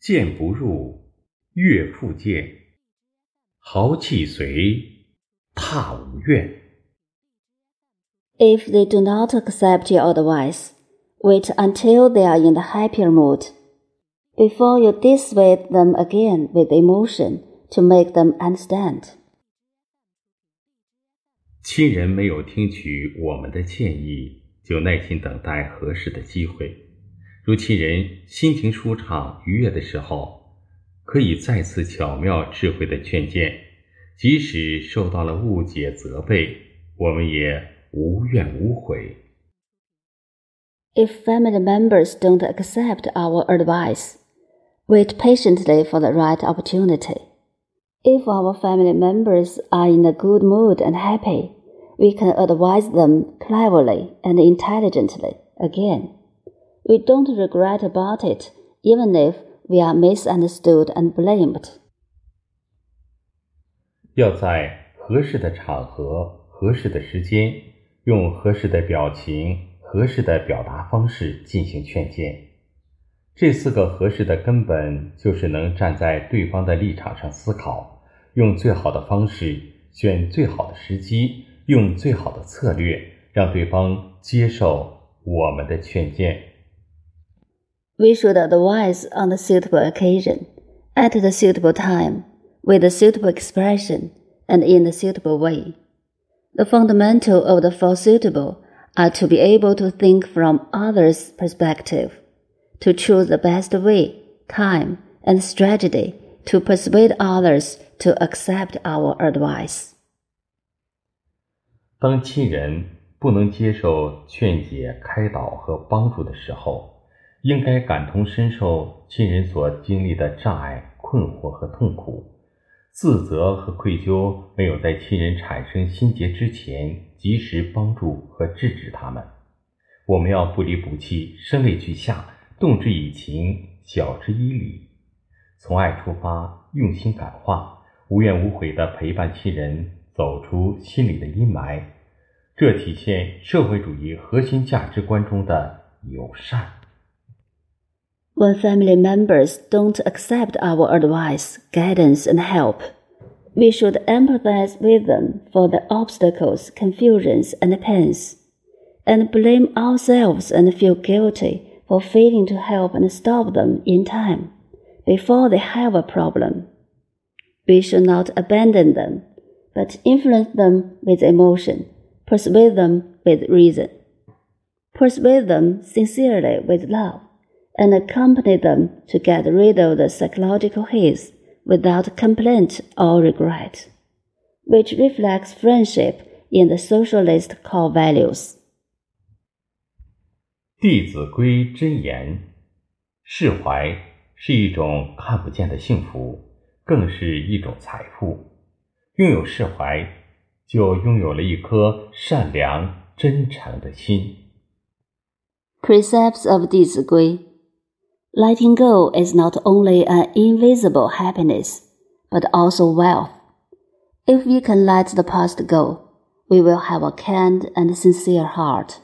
谏不入，悦复见。豪气随，踏无怨。If they do not accept your advice, wait until they are in the happier mood, before you dissuade them again with emotion to make them understand. 亲人没有听取我们的建议，就耐心等待合适的机会。如其人心情舒畅、愉悦的时候，可以再次巧妙、智慧的劝谏，即使受到了误解、责备，我们也。无怨无悔。If family members don't accept our advice, wait patiently for the right opportunity. If our family members are in a good mood and happy, we can advise them cleverly and intelligently again. We don't regret about it, even if we are misunderstood and blamed. 要在合适的场合、合适的时间用合适的表情、合适的表达方式进行劝谏，这四个合适的根本就是能站在对方的立场上思考，用最好的方式，选最好的时机，用最好的策略，让对方接受我们的劝谏。We should advise on the suitable occasion, at the suitable time, with the suitable expression, and in the suitable way. The fundamental of the four suitable are to be able to think from others' perspective, to choose the best way, time, and strategy to persuade others to accept our advice. 当亲人不能接受劝解、开导和帮助的时候， 应该感同身受亲人所经历的障碍、困惑和痛苦。自责和愧疚没有在亲人产生心结之前及时帮助和制止他们。我们要不离不弃，声泪俱下，动之以情，晓之以理，从爱出发，用心感化，无怨无悔地陪伴亲人走出心里的阴霾。这体现社会主义核心价值观中的友善。When family members don't accept our advice, guidance, and help, we should empathize with them for the obstacles, confusions, and pains, and blame ourselves and feel guilty for failing to help and stop them in time before they have a problem. We should not abandon them, but influence them with emotion, persuade them with reason, persuade them sincerely with love and accompany them to get rid of the psychological haze without complaint or regret, which reflects friendship in the socialist core values. 弟子规真言：释怀是一种看不见的幸福，更是一种财富。拥有释怀，就拥有了一颗善良真诚的心。Precepts of 弟子规 Letting go is not only an invisible happiness, but also wealth. If we can let the past go, we will have a kind and sincere heart.